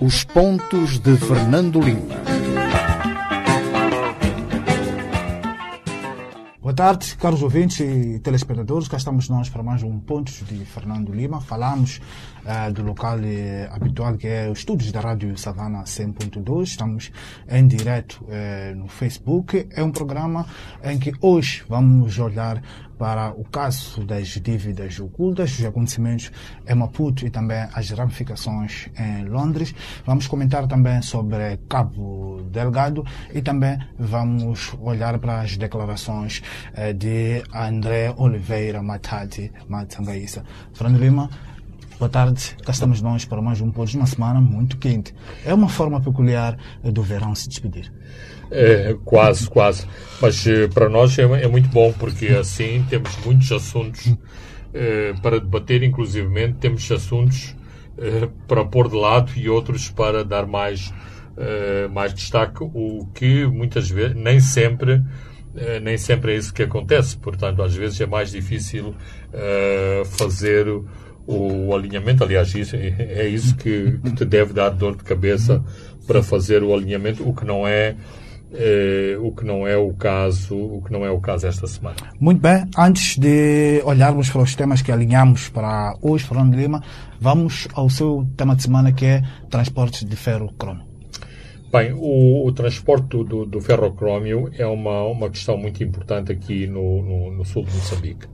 Os pontos de Fernando Lima. Boa tarde, caros ouvintes e telespectadores. Cá estamos nós para mais um Pontos de Fernando Lima. Falamos uh, do local uh, habitual que é os estúdios da Rádio Savana 100.2. Estamos em direto uh, no Facebook. É um programa em que hoje vamos olhar para o caso das dívidas ocultas, os acontecimentos em Maputo e também as ramificações em Londres. Vamos comentar também sobre Cabo Delgado e também vamos olhar para as declarações eh, de André Oliveira Matati Matangaíça. Fernando Lima, Boa tarde, cá estamos nós para mais um pôr de uma semana muito quente. É uma forma peculiar do verão se despedir. É, quase, quase. Mas eh, para nós é, é, muito bom, porque assim temos muitos assuntos é, para debater, inclusivamente temos assuntos é, para pôr de lado e outros para dar mais, mais destaque, o que muitas vezes, nem sempre, nem sempre é isso que acontece. Portanto, às vezes é mais difícil fazer o, alinhamento. Aliás, isso, é, é isso que, que, te deve dar dor de cabeça para fazer o alinhamento, o que não é eh, o que não é o caso, o que não é o caso esta semana. Muito bem, antes de olharmos para os temas que alinhamos para hoje, Fernando Lima, vamos ao seu tema de semana que é transportes de ferro-cromo. Bem, o, o transporte do, do, do ferrocrómio é uma, uma questão muito importante aqui no, no, no sul de Moçambique.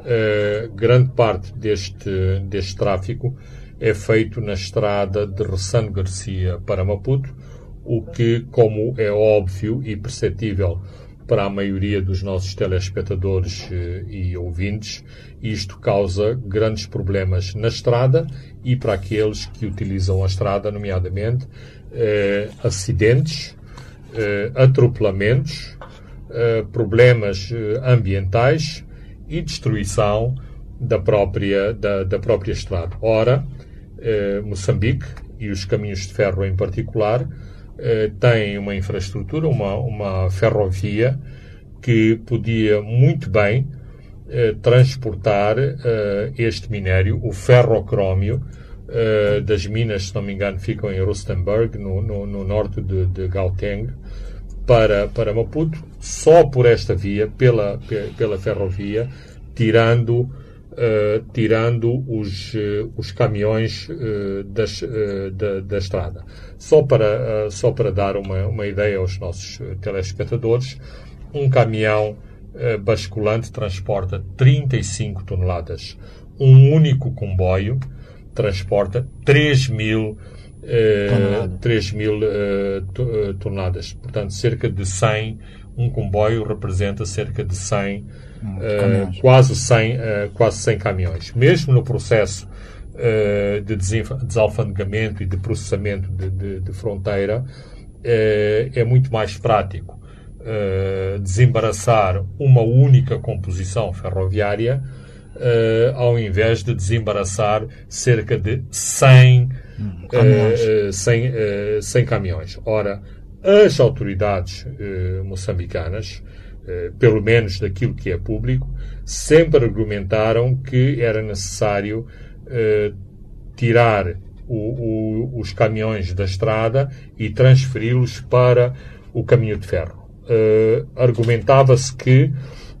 Uh, grande parte deste, deste tráfico é feito na estrada de Ressano Garcia para Maputo, o que, como é óbvio e perceptível para a maioria dos nossos telespectadores uh, e ouvintes, isto causa grandes problemas na estrada e para aqueles que utilizam a estrada, nomeadamente uh, acidentes, atropelamentos, problemas ambientais e destruição da própria, da, da própria estrada. Ora, eh, Moçambique, e os caminhos de ferro em particular, eh, têm uma infraestrutura, uma, uma ferrovia que podia muito bem eh, transportar eh, este minério, o ferrocrómio, eh, das minas, se não me engano, ficam em Rustenburg, no, no, no norte de, de Gauteng, para, para Maputo, só por esta via, pela, pela ferrovia, tirando, uh, tirando os, uh, os caminhões uh, das, da, da, estrada. Só para, só para dar uma, uma ideia aos nossos telespectadores, um caminhão basculante transporta 35 toneladas. Um único comboio transporta 3 mil uh, 3 mil uh, toneladas. Portanto, cerca de 100, um comboio representa cerca de 100, hum, uh, quase, 100 quase 100 caminhões. Mesmo no processo de desalfandegamento e de processamento de, de, de fronteira, é muito mais prático desembaraçar uma única composição ferroviária ao invés de desembaraçar cerca de 100 caminhões. Uh, sem, uh, sem caminhões. Ora, as autoridades uh, moçambicanas, pelo menos daquilo que é público, sempre argumentaram que era necessário tirar o, o, os caminhões da estrada e transferi-los para o caminho de ferro. Argumentava-se que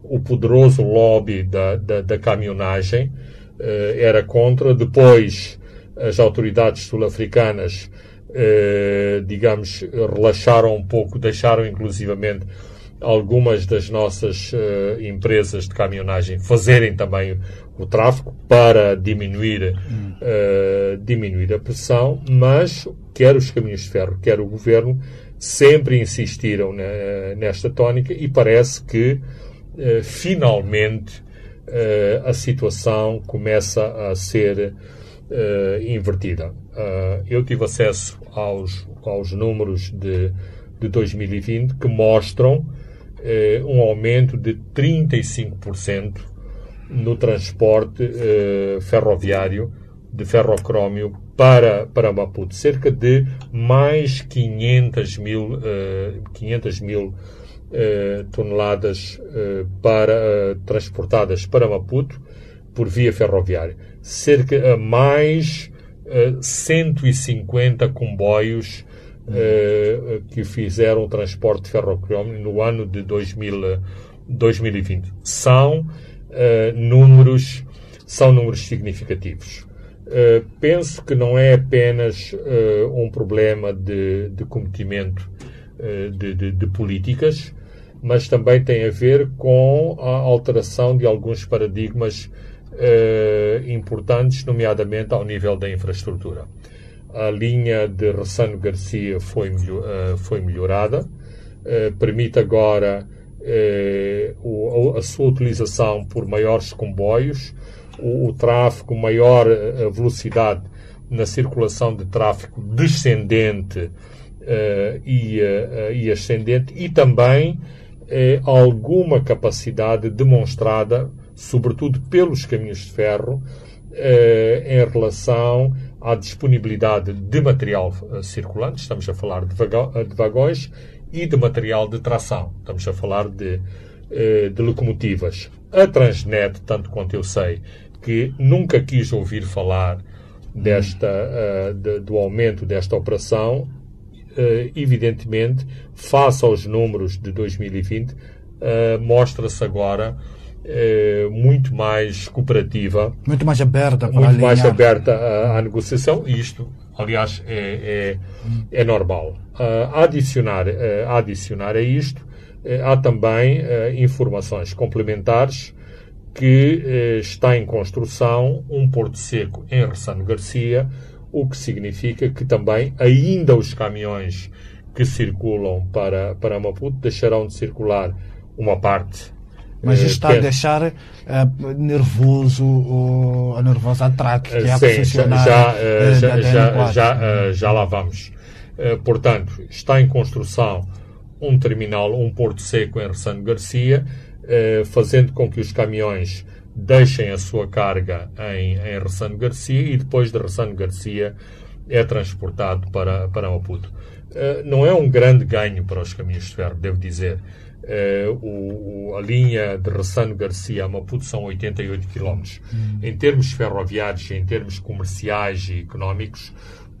o poderoso lobby da, da, da caminhonagem era contra, depois as autoridades sul-africanas, eh, digamos, relaxaram um pouco, deixaram inclusivamente algumas das nossas uh, empresas de caminhonagem fazerem também o tráfego para diminuir, uh, diminuir a pressão, mas quer os caminhos de ferro, quer o governo sempre insistiram nesta tónica e parece que finalmente a situação começa a ser uh, invertida. Uh, eu tive acesso aos, aos números de, de 2020 que mostram uh, um aumento de 35% no transporte ferroviário de ferrocrómio para, para Maputo. Cerca de mais 500 mil, 500 mil toneladas para, transportadas para Maputo por via ferroviária cerca a mais 150 comboios que fizeram o transporte ferroviário no ano de 2000, 2020. São números são números significativos. Uh, penso que não é apenas uh, um problema de, de cometimento uh, de, de, de, políticas, mas também tem a ver com a alteração de alguns paradigmas importantes, nomeadamente ao nível da infraestrutura. A linha de Ressano Garcia foi, foi melhorada, permite agora o, a sua utilização por maiores comboios, o, o tráfego, maior eh, velocidade na circulação de tráfego descendente e, e, ascendente e também alguma capacidade demonstrada, sobretudo pelos caminhos de ferro, em relação à disponibilidade de material circulante, estamos a falar de, de, vagões, e de material de tração, estamos a falar de, de locomotivas. A Transnet, tanto quanto eu sei, que nunca quis ouvir falar desta, de, do aumento desta operação, evidentemente, face aos números de 2020, uh, eh, mostra-se agora muito mais cooperativa, muito mais aberta, muito mais aberta à, à, negociação. E isto, aliás, é, é, é normal. a adicionar, a adicionar a isto, há também informações complementares que eh, está em construção um porto seco em Ressano Garcia, o que significa que também ainda os caminhões que circulam para, para Maputo deixarão de circular uma parte. Mas isto está a deixar uh, nervoso uh, a nervosa atraque que é a funcionar. Já, uh, já, já, já, já, lá vamos. portanto, está em construção um terminal, um porto seco em Ressano Garcia, eh, fazendo com que os caminhões deixem a sua carga em, em Ressano Garcia e depois de Ressano Garcia é transportado para, para Maputo. Uh, não é um grande ganho para os caminhos de ferro, devo dizer. Uh, o, a linha de Ressano Garcia a Maputo são 88 km. Hum. Em termos ferroviários, em termos comerciais e económicos,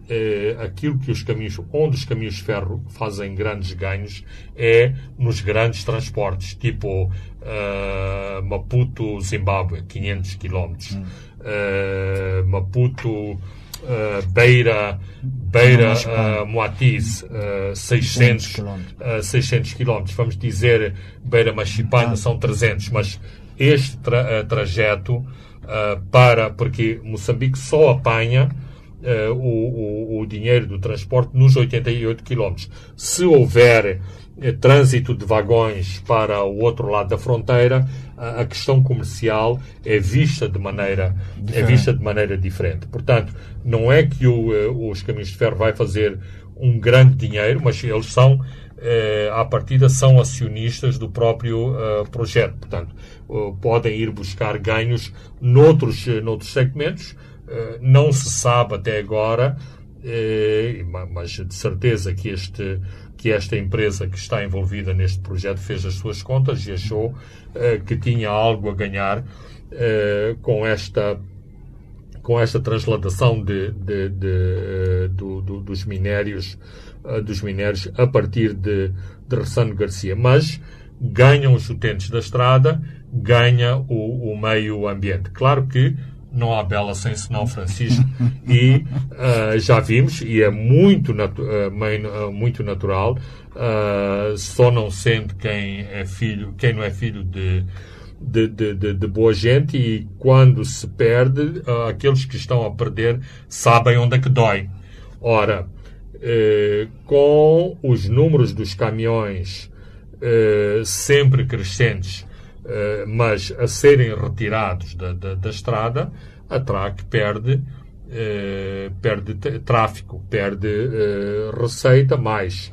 eh, aquilo que os caminhos, onde os caminhos de ferro fazem grandes ganhos é nos grandes transportes, tipo uh, Maputo, Zimbábue, 500 km, hum. uh, Maputo, uh, Beira, Beira, uh, Moatiz, uh, 600 km. 600 km. Vamos dizer Beira Machipana são 300, mas este tra trajeto para, porque Moçambique só apanha uh, o, o, o, dinheiro do transporte nos 88 km. Se houver uh, trânsito de vagões para o outro lado da fronteira, a, a questão comercial é vista de maneira é vista de maneira diferente. Portanto, não é que o, uh, os caminhos de ferro vai fazer um grande dinheiro, mas eles são à partida são acionistas do próprio projeto. Portanto, podem ir buscar ganhos noutros, noutros segmentos, eh, não se sabe até agora, eh, mas de certeza que, este, que esta empresa que está envolvida neste projeto fez as suas contas e achou eh, que tinha algo a ganhar com esta com esta transladação de, de, de, do, do, dos minérios dos minérios a partir de, de Ressano Garcia. Mas ganham os utentes da estrada, ganha o, o meio ambiente. Claro que não há bela sem senão Francisco. E uh, já vimos e é muito, natu uh, muito natural uh, só não sendo quem é filho quem não é filho de de, de, de, de boa gente e quando se perde aqueles que estão a perder sabem onde é que dói. Ora com os números dos caminhões sempre crescentes mas a serem retirados da, da, da estrada, a TRAC perde, uh, perde tráfico, perde uh, receita, mais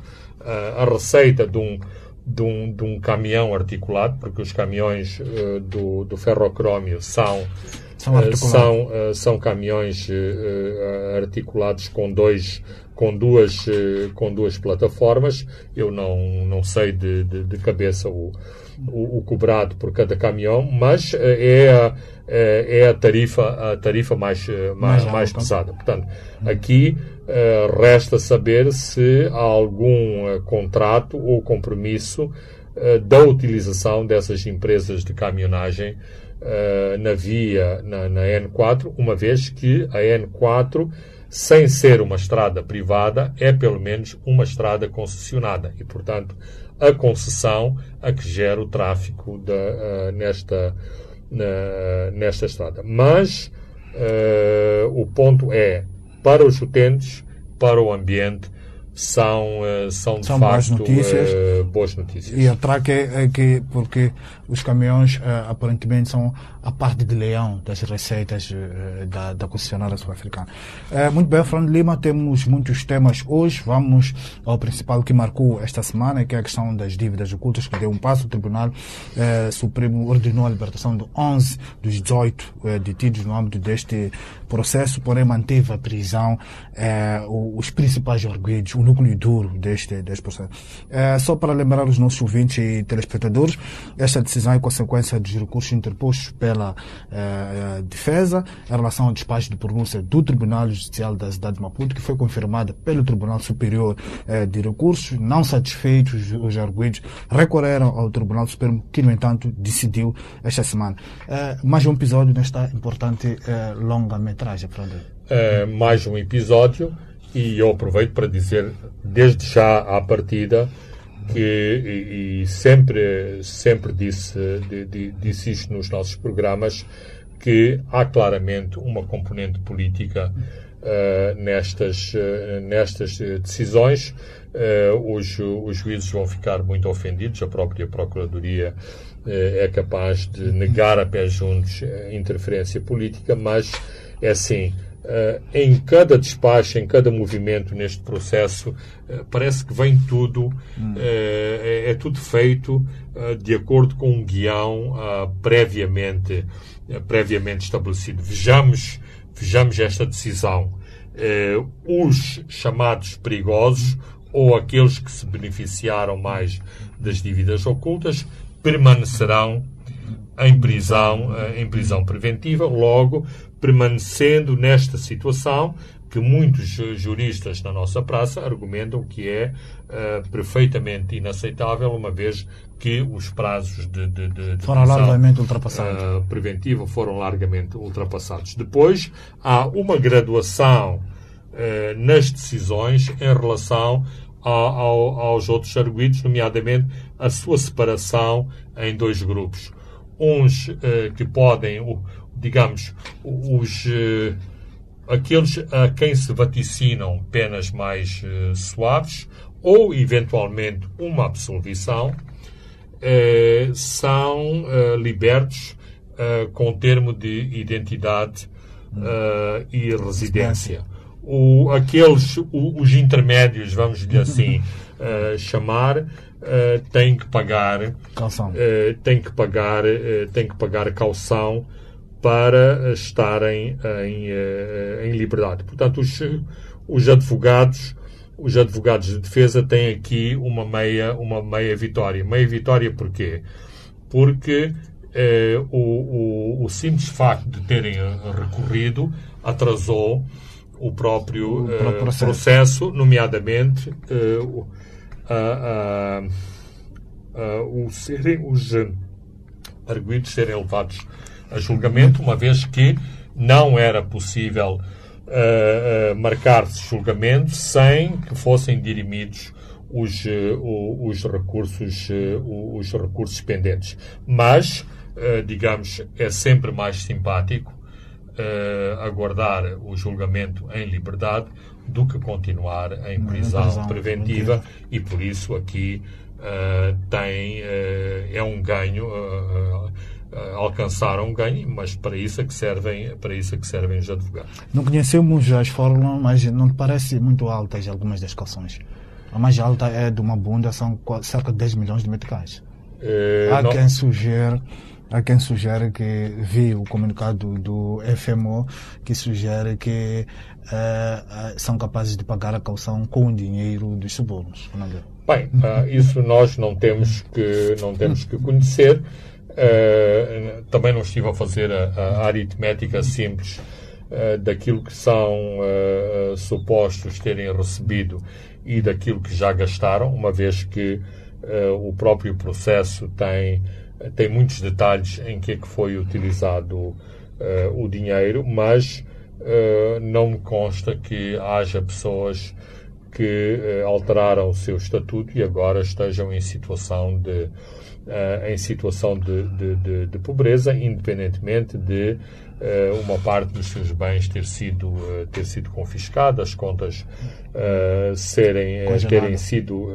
a receita de um, de, um, de um caminhão articulado, porque os caminhões do, do ferrocrómio são são, são, são, caminhões articulados com dois com duas com duas plataformas. Eu não não sei de, de, de cabeça o o, o, cobrado por cada caminhão, mas eh, é a, é a tarifa, a tarifa mais, mais, mais pesada. Portanto, aqui resta saber se há algum contrato ou compromisso da utilização dessas empresas de caminhonagem na via, na, na N4, uma vez que a N4 sem ser uma estrada privada, é pelo menos uma estrada concessionada. E, portanto, a concessão a que gera o tráfico de, uh, nesta, na, nesta estrada. Mas uh, o ponto é, para os utentes, para o ambiente, são, uh, são de são facto boas notícias. boas notícias. E a traca é, é que, porque os caminhões aparentemente são a parte de leão das receitas uh, da, da concessionária sul-africana. Uh, muito bem, Fernando Lima, temos muitos temas hoje. Vamos ao principal que marcou esta semana, que é a questão das dívidas ocultas, que deu um passo. O Tribunal Supremo ordenou a libertação de 11 dos 18 detidos no âmbito deste processo, porém manteve a prisão os principais arguidos, o núcleo duro deste, deste processo. só para lembrar os nossos ouvintes e telespectadores, esta decisão é consequência dos recursos interpostos pela eh, defesa em relação ao despacho de pronúncia do Tribunal Judicial da cidade de Maputo, que foi confirmada pelo Tribunal Superior eh, de Recursos. Não satisfeitos, os arguidos recorreram ao Tribunal Supremo, que, no entanto, decidiu esta semana. Eh, mais um episódio nesta importante eh, longa-metragem, é, mais um episódio e eu aproveito para dizer desde já à partida que e, e sempre sempre disse disse isto nos nossos programas que há claramente uma componente política uh, nestas uh, nestas decisões. Uh, os, os juízes vão ficar muito ofendidos. A própria procuradoria é capaz de negar a pé juntos a interferência política mas é assim em cada despacho, em cada movimento neste processo, uh, parece que vem tudo, hum. uh, é, é, tudo feito de acordo com um guião previamente, previamente estabelecido. Vejamos, vejamos esta decisão. os chamados perigosos ou aqueles que se beneficiaram mais das dívidas ocultas permanecerão em prisão, em prisão preventiva, logo permanecendo nesta situação que muitos juristas na nossa praça argumentam que é uh, perfeitamente inaceitável, uma vez que os prazos de, de, de, de foram largamente ultrapassados. Uh, preventiva foram largamente ultrapassados. Depois há uma graduação uh, nas decisões em relação a, ao, aos outros arguidos, nomeadamente a sua separação em dois grupos. Uns que podem, digamos, os uh, aqueles a quem se vaticinam penas mais uh, suaves ou eventualmente uma absolvição são libertos com termo de identidade e residência. O, aqueles, o, os intermédios, vamos dizer assim, chamar, têm que pagar calção. têm que pagar têm que pagar caução para estarem em, em liberdade. Portanto, os, os advogados os advogados de defesa têm aqui uma meia, uma meia vitória. Meia vitória porquê? Porque eh, o, o, o, simples facto de terem recorrido atrasou o próprio, o próprio eh, processo. processo. nomeadamente eh, o serem, os arguidos serem levados a julgamento, uma vez que não era possível uh, uh, marcar-se julgamento sem que fossem dirimidos os, uh, os, recursos, os recursos pendentes. Mas, digamos, é sempre mais simpático aguardar o julgamento em liberdade do que continuar em prisão, prisão preventiva e por isso aqui tem é um ganho uh, alcançaram um ganho, mas para isso é que servem, para isso é que servem os advogados. Não conhecemos as fórmulas, mas não te parece muito altas algumas das calções. A mais alta é de uma bunda, são cerca de 10 milhões de meticais. Uh, há não... quem sugere Há quem sugere que vi o comunicado do FMO que sugere que uh, são capazes de pagar a calção com o dinheiro dos subornos. Bem, uh, isso nós não temos que não temos que conhecer. Uh, também não estive a fazer a, a aritmética simples uh, daquilo que são supostos terem recebido e daquilo que já gastaram, uma vez que o próprio processo tem, tem muitos detalhes em que, é que foi utilizado o dinheiro, mas não me consta que haja pessoas que alteraram o seu estatuto e agora estejam em situação de uh, em situação de, de, de, de, pobreza, independentemente de uh, uma parte dos seus bens ter sido, uh, ter sido confiscada, as contas serem, terem sido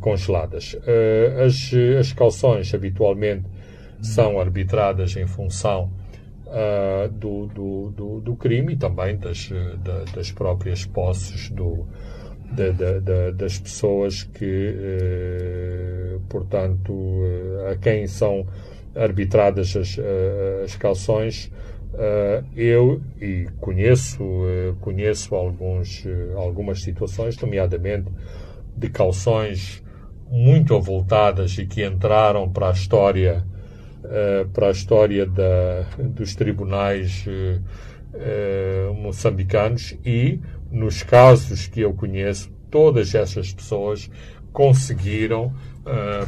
congeladas. as, as calções habitualmente são arbitradas em função do, do, do, do, crime e também das, das próprias posses do, da, da, das pessoas que, eh, portanto, eh, a quem são arbitradas as, eh, as calções, eu e conheço, conheço alguns, algumas situações, nomeadamente de calções muito avultadas e que entraram para a história para a história da, dos tribunais moçambicanos e nos casos que eu conheço, todas essas pessoas conseguiram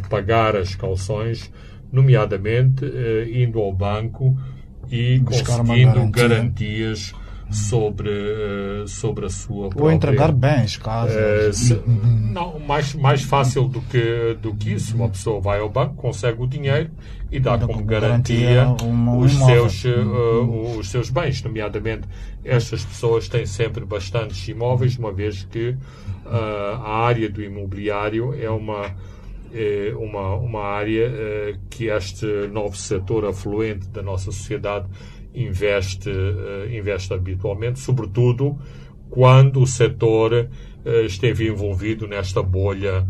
pagar as calções, nomeadamente indo ao banco e Buscar conseguindo garantias sobre, uh, sobre a sua própria... Ou entregar bens, caso... Se, não, mais, mais fácil do que, do que isso. Uma pessoa vai ao banco, consegue o dinheiro e dá como garantia, os, seus, uh, os seus bens. Nomeadamente, estas pessoas têm sempre bastantes imóveis, uma vez que uh, a área do imobiliário é uma, é uma, uma área uh, que este novo setor afluente da nossa sociedade investe, investe habitualmente, sobretudo quando o setor esteve envolvido nesta bolha,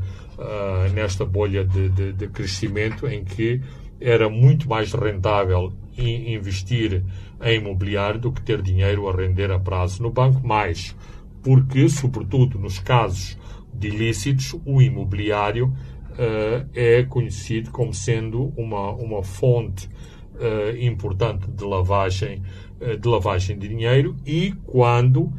nesta bolha de, de, de crescimento em que era muito mais rentável investir em imobiliário do que ter dinheiro a render a prazo no banco, mais porque, sobretudo nos casos de ilícitos, o imobiliário uh, é conhecido como sendo uma, uma fonte uh, importante de lavagem, uh, de lavagem de dinheiro e quando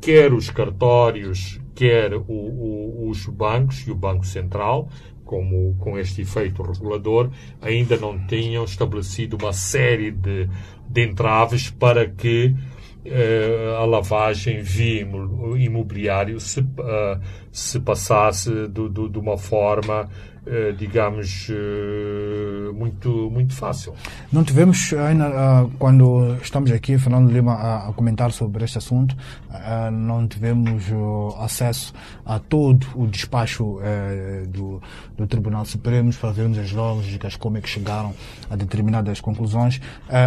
quer os cartórios, quer o, o, os bancos e o Banco Central como com este efeito regulador, ainda não tinham estabelecido uma série de, de entraves para que uh, a lavagem via imobiliário se, se passasse do, do, de uma forma eh, digamos, eh, muito, muito fácil. Não tivemos ainda, ah, quando estamos aqui, Fernando Lima, a comentar sobre este assunto, ah, não tivemos acesso a todo o despacho eh, do, do Tribunal Supremo para vermos as lógicas, como é que chegaram a determinadas conclusões,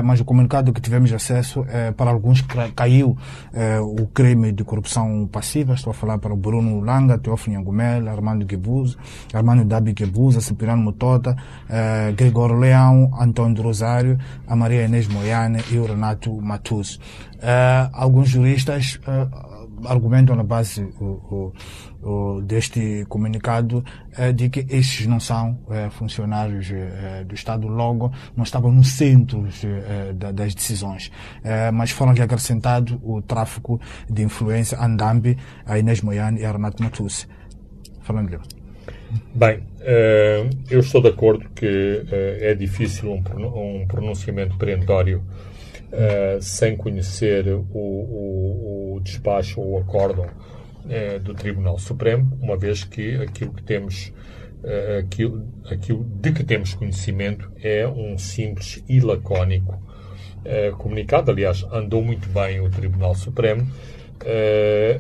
mas o comunicado que tivemos acesso, para alguns caiu o crime de corrupção passiva, estou a falar para o Bruno Langa, Teófilo Angumel, Armando Guebuz, Armando Dabi Busa, Cipriano Mutota, uh, Gregório Leão, Antônio Rosário, a Maria Inês Moiane e o Renato Matus. Uh, alguns juristas uh, argumentam na base o, o, o, deste comunicado de que estes não são funcionários do Estado, logo não estavam no centro das decisões, mas foram-lhe acrescentado o tráfico de influência Andambi, a Inês Moiane e a Renato Matus. Falando-lhe. Bem, eh, eu estou de acordo que eh, é difícil um pronunciamento perentório eh, sem conhecer o, o, o despacho ou o acórdão do Tribunal Supremo, uma vez que aquilo que temos aquilo, aquilo de que temos conhecimento é um simples e lacónico comunicado. Aliás, andou muito bem o Tribunal Supremo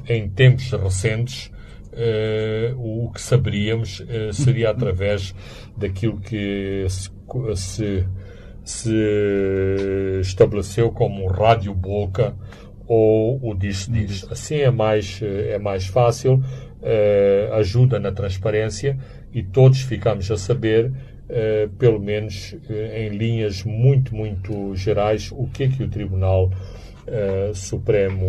em tempos recentes o que saberíamos uh, seria através daquilo que se, se, se estabeleceu como rádio boca ou o diz-diz. Assim é mais, é mais fácil, ajuda na transparência e todos ficamos a saber, pelo menos em linhas muito, muito gerais, o que é que o Tribunal Supremo,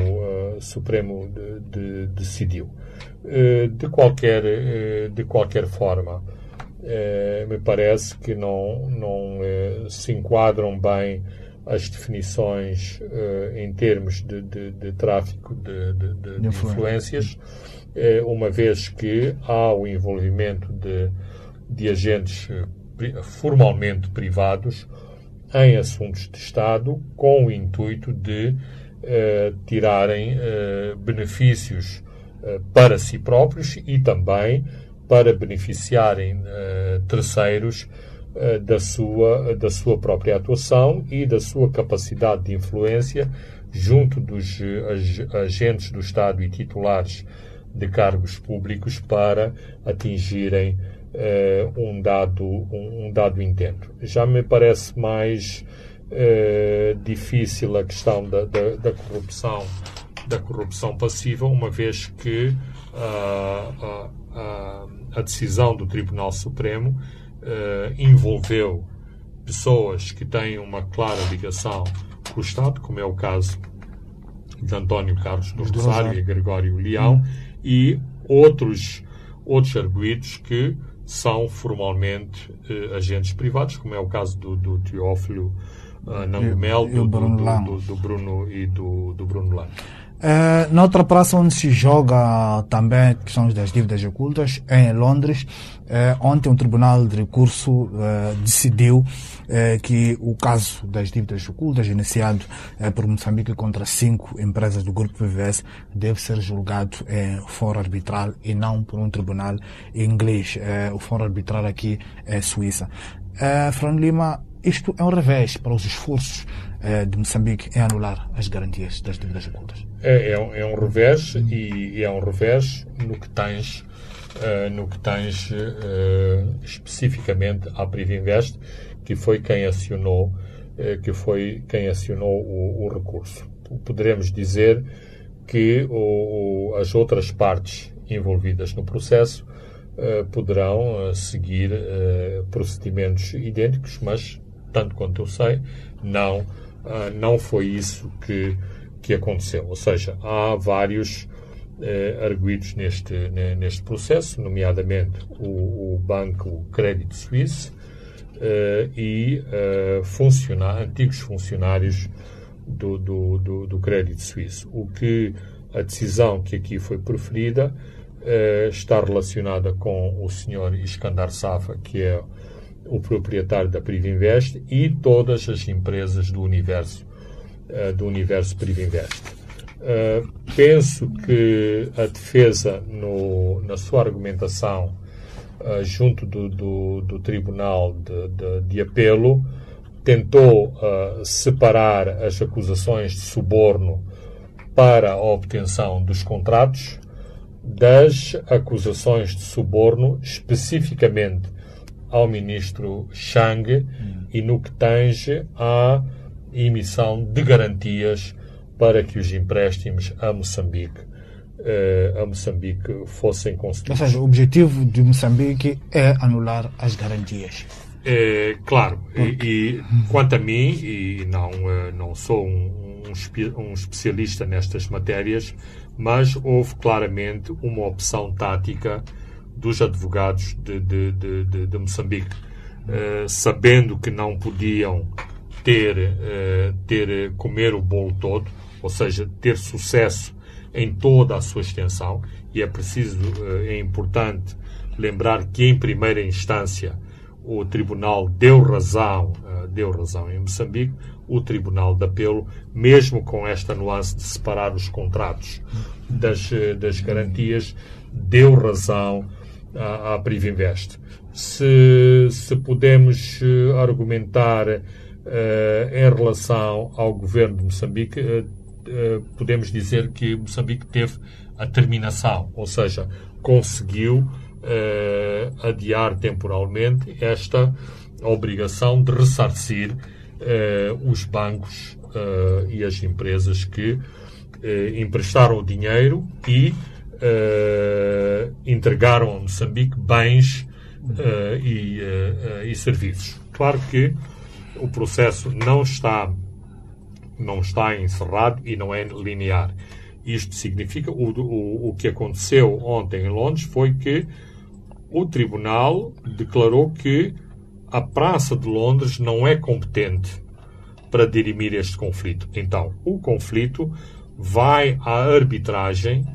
Supremo de, de, decidiu. Eh, de qualquer, de qualquer forma, me parece que não, não se enquadram bem as definições em termos de, de, de tráfico de influências, uma vez que há o envolvimento de, de agentes formalmente privados em assuntos de Estado com o intuito de tirarem benefícios para si próprios e também para beneficiarem terceiros da, sua, da sua própria atuação e da sua capacidade de influência junto dos ag agentes do Estado e titulares de cargos públicos para atingirem uh, um, dado, um, um, dado intento. Já me parece mais difícil a questão da, da, da corrupção da corrupção passiva, uma vez que uh, uh, a decisão do Tribunal Supremo uh, envolveu pessoas que têm uma clara ligação com o Estado, como é o caso de António Carlos do Rosário e Gregório Leão, hum. e outros, outros arguídos que são formalmente uh, agentes privados, como é o caso do, do Teófilo uh, Nangomel, do, do, do, Bruno e do, Bruno Lano. Uh, noutra praça onde se joga também questões das dívidas ocultas, é em Londres, ontem um tribunal de recurso uh, decidiu que o caso das dívidas ocultas, iniciado por Moçambique contra cinco empresas do grupo PVS, deve ser julgado em foro arbitral e não por um tribunal inglês. o foro arbitral aqui é Suíça. Uh, Fran Lima, isto é um revés para os esforços de Moçambique em anular as garantias das dívidas ocultas. É, é, um, é um revés e, é um revés no que tens, uh, no que tens uh, especificamente à Privinvest, que foi quem acionou, uh, que foi quem acionou o, o recurso. Poderemos dizer que o, o, as outras partes envolvidas no processo poderão seguir procedimentos idênticos, mas tanto quanto eu sei, não, não foi isso que que aconteceu. Ou seja, há vários eh, arguídos neste, neste processo, nomeadamente o, o Banco Credit Suisse eh, e eh, antigos funcionários do, do, do, do Credit Suisse. O que a decisão que aqui foi preferida eh, está relacionada com o Sr. Iskandar Safa, que é o proprietário da Privinvest e todas as empresas do universo uh, do universo Privinvest. Uh, penso que a defesa, no, na sua argumentação, uh, junto do, do, do Tribunal de, de, de, Apelo, tentou uh, separar as acusações de suborno para a obtenção dos contratos das acusações de suborno especificamente ao ministro Chang hum. e no que tange a emissão de garantias para que os empréstimos a Moçambique, uh, a Moçambique fossem concedidos. Ou seja, o objetivo de Moçambique é anular as garantias. É, claro, e, e, quanto a mim, e não, eh, não sou um, um, especialista nestas matérias, mas houve claramente uma opção tática dos advogados de, de, de, de, Moçambique, uh, sabendo que não podiam ter, uh, ter eh, comer o bolo todo, ou seja, ter sucesso em toda a sua extensão, e é preciso, uh, é importante lembrar que em primeira instância o Tribunal deu razão, uh, deu razão em Moçambique, o Tribunal de Apelo, mesmo com esta nuance de separar os contratos das, das garantias, deu razão à, à Privinvest. Se, se podemos argumentar Uh, em relação ao governo de Moçambique, uh, podemos dizer que Moçambique teve a terminação, ou seja, conseguiu adiar temporalmente esta obrigação de ressarcir os bancos e as empresas que emprestaram o dinheiro e entregaram a Moçambique bens e, e serviços. Claro que o processo não está, não está encerrado e não é linear. Isto significa, o, o, o que aconteceu ontem em Londres foi que o tribunal declarou que a Praça de Londres não é competente para dirimir este conflito. Então, o conflito vai à arbitragem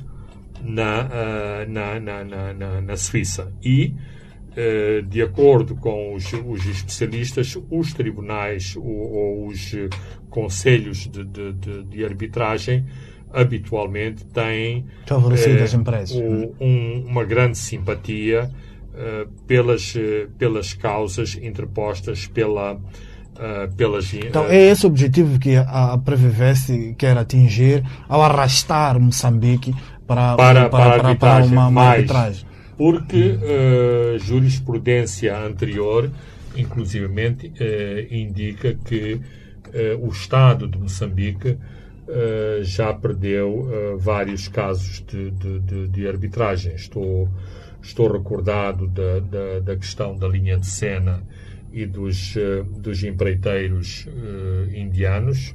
na, uh, na, na, na, na, Suíça. E, de acordo com os, os, especialistas, os tribunais ou, ou os conselhos de, de, de, arbitragem habitualmente têm uh, um, um, uma grande simpatia pelas, pelas causas interpostas pela Uh, pelas, então é esse o objetivo que a, Previvesse quer atingir ao arrastar Moçambique para, para, para, para, para uma, uma arbitragem. Porque uh, jurisprudência anterior, inclusivamente, uh, indica que uh, o Estado de Moçambique já perdeu vários casos de, de, de, de, arbitragem. Estou, estou recordado da, da, da, questão da linha de Sena e dos, dos empreiteiros indianos.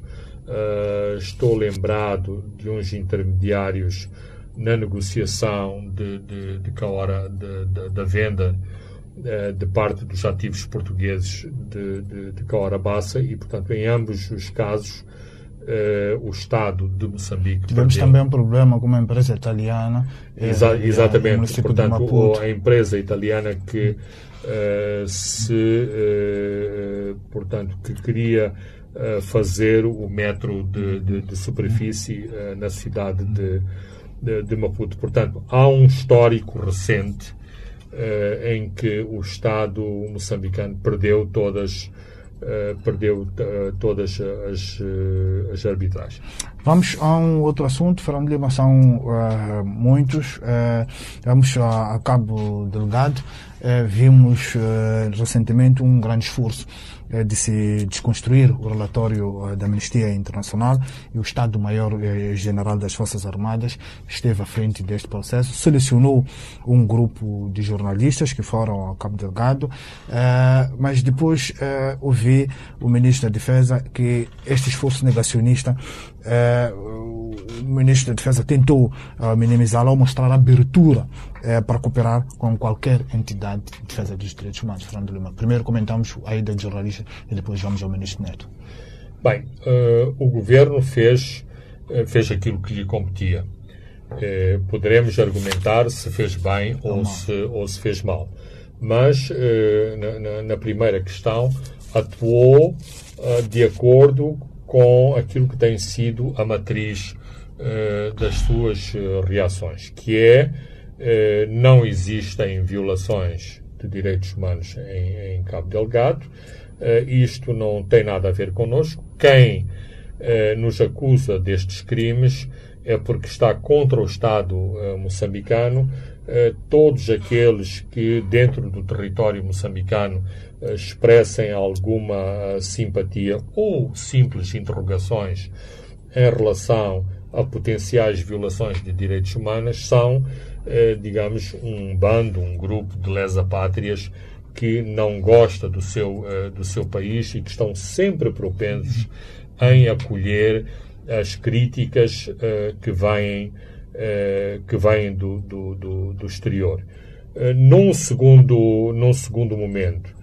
estou lembrado de uns intermediários na negociação de, de, de hora da venda eh, de parte dos ativos portugueses de, de, de Bassa e, portanto, em ambos os casos, eh, o Estado de Moçambique. Tivemos também um problema com uma empresa italiana. Eh, Exa exatamente, portanto, a empresa italiana que se, portanto, que queria fazer o metro de, de, de superfície na cidade de de, de Maputo. Portanto, há um histórico recente uh, em que o Estado moçambicano perdeu todas Uh, perdeu uh, todas as, as arbitragens. Vamos a um outro assunto, Fernando Lima, são muitos. vamos a, a Cabo Delgado. vimos recentemente um grande esforço de se desconstruir o relatório eh, da Amnistia Internacional e o Estado-Maior-General das Forças Armadas esteve à frente deste processo, selecionou um grupo de jornalistas que foram ao Cabo Delgado, eh, mas depois eh, ouvi o Ministro da Defesa que este esforço negacionista o Ministro da Defesa tentou minimizá-lo ao mostrar abertura para cooperar com qualquer entidade de defesa dos direitos humanos. Fernando Lima, primeiro comentamos a ida de jornalistas e depois vamos ao Ministro Neto. Bem, uh, o Governo fez, fez aquilo que lhe competia. Uh, poderemos argumentar se fez bem ou, ou se, ou se fez mal. Mas, na, na, na, primeira questão, atuou de acordo com aquilo que tem sido a matriz das suas reações, que é não existem violações de direitos humanos em, em Cabo Delgado, Uh, isto não tem nada a ver connosco. Quem uh, nos acusa destes crimes é porque está contra o Estado uh, moçambicano. todos aqueles que, dentro do território moçambicano, expressem alguma simpatia ou simples interrogações em relação a potenciais violações de direitos humanos são, digamos, um bando, um grupo de lesa-pátrias que não gosta do seu, uh, do seu país e que estão sempre propensos em acolher as críticas uh, que vêm, que vêm do, do, do, do exterior. num, segundo, num segundo momento,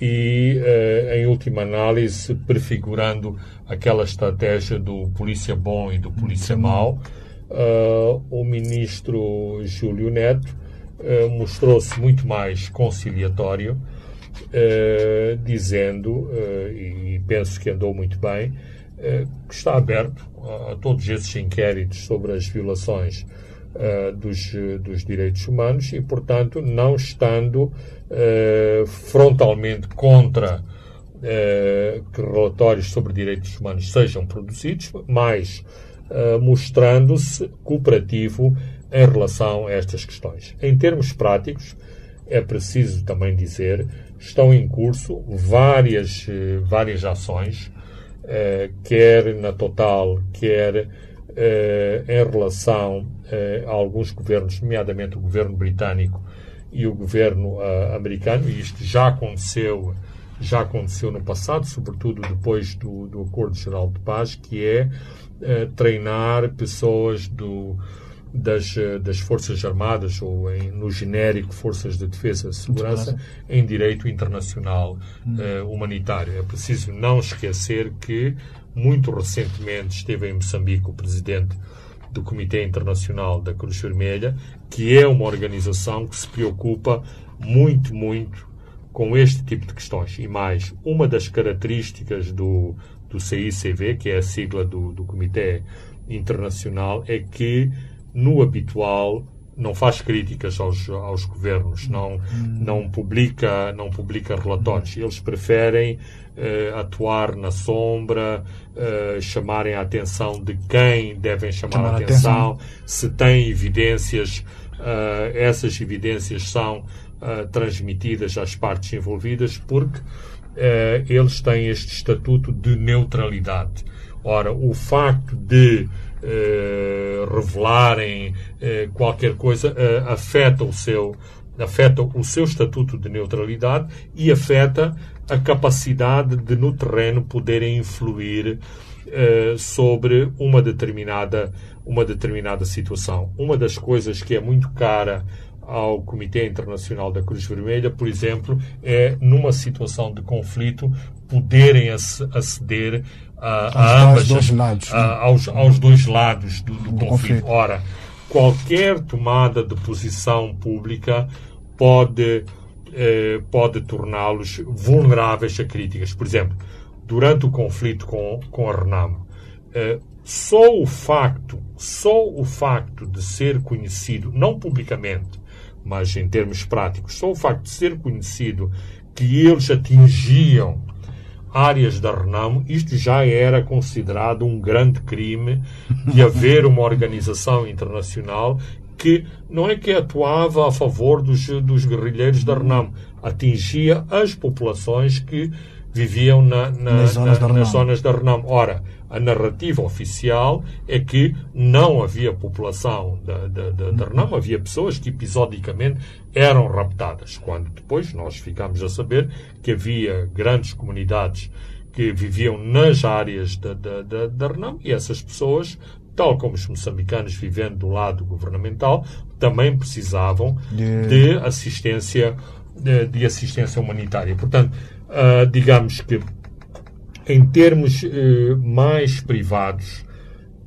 e, em última análise, prefigurando aquela estratégia do polícia bom e do polícia mau, o ministro Júlio Neto eh, mostrou-se muito mais conciliatório, dizendo, e penso que andou muito bem, que está aberto a, a, todos esses inquéritos sobre as violações dos, dos direitos humanos e, portanto, não estando frontalmente contra que relatórios sobre direitos humanos sejam produzidos, mas mostrando-se cooperativo em relação a estas questões. Em termos práticos, é preciso também dizer, estão em curso várias, eh, várias ações, eh, quer na Total, quer eh, em relação a alguns governos, nomeadamente o governo britânico e o governo americano, e isto já aconteceu, já aconteceu no passado, sobretudo depois do, do Acordo Geral de Paz, que é treinar pessoas do, das, das Forças Armadas, ou em, no genérico Forças de Defesa e Segurança, em direito internacional uh, humanitário. É preciso não esquecer que, muito recentemente, esteve em Moçambique o presidente do Comitê Internacional da Cruz Vermelha, que é uma organização que se preocupa muito, muito com este tipo de questões. E mais, uma das características do, do CICV, que é a sigla do, do Comitê Internacional, é que no habitual, não faz críticas aos, aos governos, não, não, publica, não publica relatórios. Eles preferem uh, atuar na sombra, uh, chamarem a atenção de quem devem chamar, chamar a atenção, atenção, se têm evidências, uh, essas evidências são transmitidas às partes envolvidas, porque eles têm este estatuto de neutralidade. Ora, o facto de eh, revelarem eh, qualquer coisa eh, afeta o seu afeta o seu estatuto de neutralidade e afeta a capacidade de no terreno poderem influir sobre uma determinada uma determinada situação. Uma das coisas que é muito cara ao Comitê Internacional da Cruz Vermelha, por exemplo, é numa situação de conflito poderem aceder a, a ambas, dois lados, a, aos, aos, dois lados do, do, do conflito. conflito. Ora, qualquer tomada de posição pública pode, eh, pode torná-los vulneráveis a críticas. Por exemplo, durante o conflito com, com a Renamo, eh, só o facto, só o facto de ser conhecido, não publicamente, mas em termos práticos, só o facto de ser conhecido que eles atingiam áreas da Renamo, isto já era considerado um grande crime de haver uma organização internacional que não é que atuava a favor dos, dos guerrilheiros da Renamo, atingia as populações que viviam na, na, nas, zonas, na, nas zonas da Renamo. Ora, a narrativa oficial é que não havia população da, da, da, da Renamo, havia pessoas que episodicamente eram raptadas, quando depois nós ficámos a saber que havia grandes comunidades que viviam nas áreas da, da, da, da Renamo e essas pessoas, tal como os moçambicanos vivendo do lado governamental, também precisavam de, de assistência de, de, assistência humanitária. Portanto, uh, digamos que em termos uh, mais privados,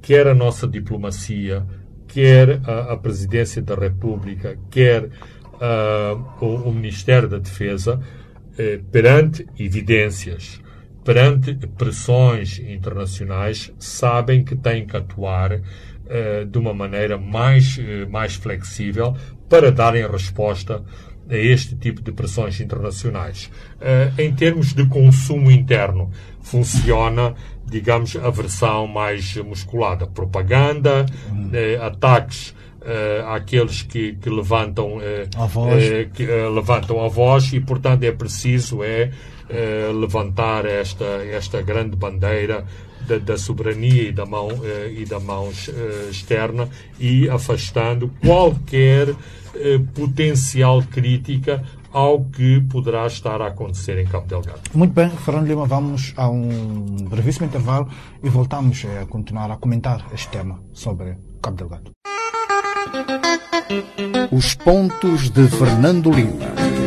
quer a nossa diplomacia, quer a, a Presidência da República, quer uh, o, o, Ministério da Defesa, perante evidências, perante pressões internacionais, sabem que têm que atuar de uma maneira mais, mais flexível para darem resposta a este tipo de pressões internacionais. Uh, em termos de consumo interno, funciona, digamos, a versão mais musculada. Propaganda, uh, ataques uh, àqueles que, que levantam, a voz. que, levantam a voz e, portanto, é preciso é, levantar esta, esta grande bandeira da, da, soberania e da mão, e da mão externa e afastando qualquer eh, potencial crítica ao que poderá estar a acontecer em Cabo Delgado. Muito bem, Fernando Lima, vamos a um brevíssimo intervalo e voltamos a continuar a comentar este tema sobre Cabo Delgado. Os pontos de Fernando Lima.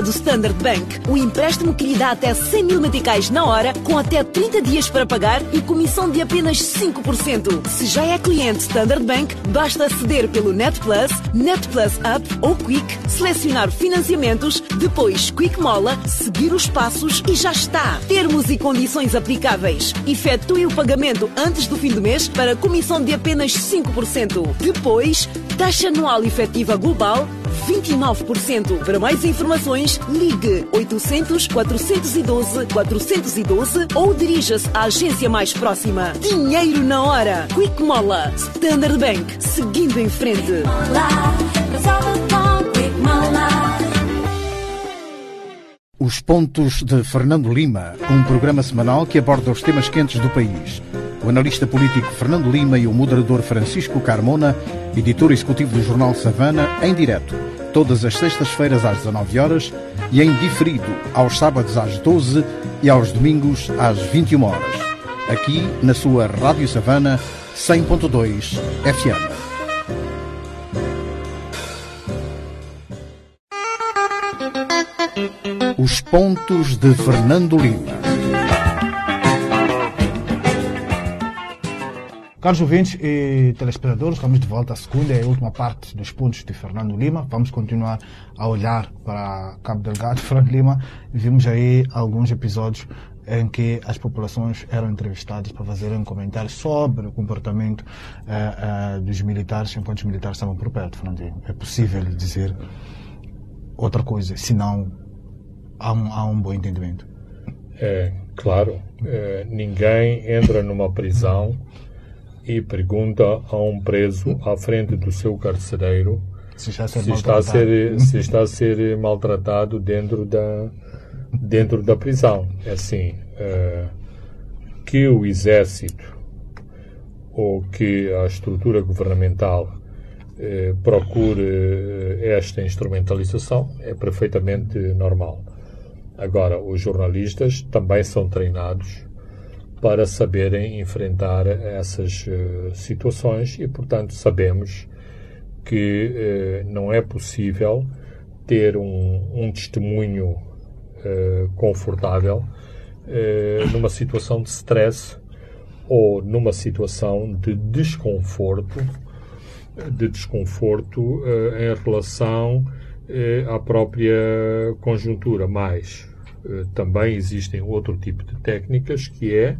Do Standard Bank. O empréstimo que lhe dá até 100 mil meticais na hora, com até 30 dias para pagar e comissão de apenas 5%. Se já é cliente Standard Bank, basta aceder pelo Net Plus, Net Plus Up ou Quick, selecionar financiamentos, depois Quick Mola, seguir os passos e já está. Termos e condições aplicáveis. Efetue o pagamento antes do fim do mês para comissão de apenas 5%. Depois, taxa anual efetiva global 29%. Para mais informações, ligue 800 412 412 ou dirija-se à agência mais próxima. Dinheiro na hora. Quick Mola. Standard Bank. Seguindo em frente. Os Pontos de Fernando Lima, um programa semanal que aborda os temas quentes do país. O analista político Fernando Lima e o moderador Francisco Carmona, editor executivo do jornal Savana, em direto, todas as sextas-feiras às 19 horas e em diferido aos sábados às 12 e aos domingos às 21 horas. Aqui na sua Rádio Savana 100.2 FM. Os pontos de Fernando Lima. Caros ouvintes e telespectadores, estamos de volta à segunda e última parte dos pontos de Fernando Lima. Vamos continuar a olhar para Cabo Delgado. Fernando Lima, vimos aí alguns episódios em que as populações eram entrevistadas para fazerem comentários sobre o comportamento uh, uh, dos militares enquanto os militares estavam por perto. Fernando, é possível dizer outra coisa, senão há um, há um bom entendimento. É, claro. É, ninguém entra numa prisão e pergunta a um preso à frente do seu carcereiro se está a ser, se está a ser, se está a ser maltratado dentro da, dentro da prisão. É assim, é, que o exército ou que a estrutura governamental eh, procure eh, esta instrumentalização é perfeitamente normal. Agora, os jornalistas também são treinados para saberem enfrentar essas uh, situações e, portanto, sabemos que uh, não é possível ter um, um testemunho uh, confortável numa situação de stress ou numa situação de desconforto, de desconforto em relação à própria conjuntura, mas também existem outro tipo de técnicas que é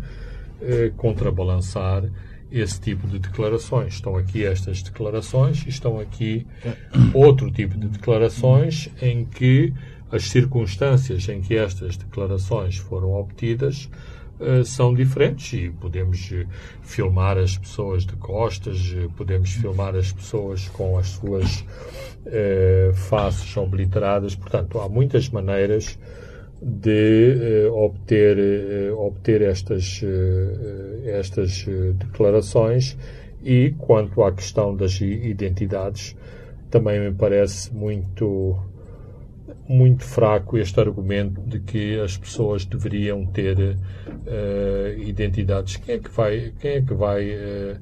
contrabalançar esse tipo de declarações. Estão aqui estas declarações, estão aqui outro tipo de declarações em que as circunstâncias em que estas declarações foram obtidas uh, são diferentes e podemos filmar as pessoas de costas, podemos filmar as pessoas com as suas faces obliteradas. Portanto, há muitas maneiras de obter, obter estas, estas declarações e quanto à questão das identidades também me parece muito muito fraco este argumento de que as pessoas deveriam ter uh, identidades. Quem é que vai, quem é que vai uh,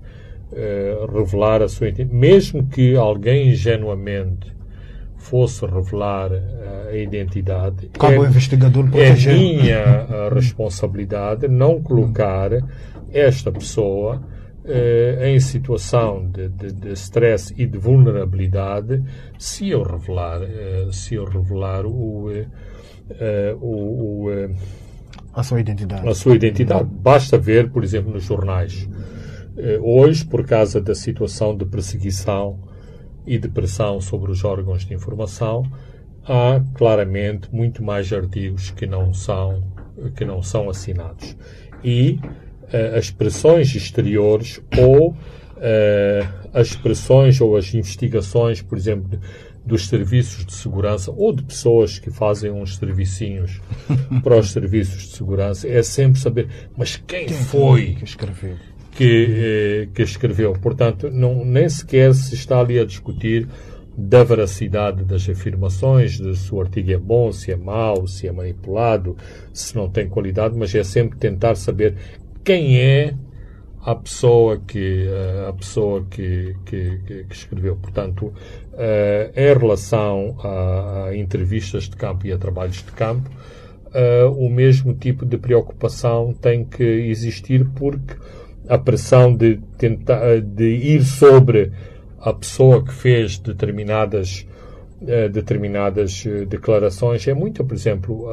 uh, revelar a sua identidade? Mesmo que alguém ingenuamente fosse revelar a identidade, Cabe é, investigador é minha responsabilidade não colocar esta pessoa eh, em situação de, stress e de vulnerabilidade se eu revelar, eh, se eu revelar o, eh, o, o a sua identidade. A sua identidade. Basta ver, por exemplo, nos jornais. Hoje, por causa da situação de perseguição e de pressão sobre os órgãos de informação, há claramente muito mais artigos que não são que não são assinados. E uh, as pressões exteriores ou uh, as expressões ou as investigações, por exemplo, dos serviços de segurança ou de pessoas que fazem uns servicinhos para os serviços de segurança, é sempre saber, mas quem, quem foi que escreveu? Que, eh, que escreveu. Portanto, não, nem sequer se está ali a discutir da veracidade das afirmações, de se o artigo é bom, se é mau, se é manipulado, se não tem qualidade, mas é sempre tentar saber quem é a pessoa que eh, a pessoa que, que, que escreveu. Portanto, uh, em relação a, a, entrevistas de campo e a trabalhos de campo, o mesmo tipo de preocupação tem que existir porque a pressão de tentar de ir sobre a pessoa que fez determinadas uh, determinadas declarações é muito, por exemplo,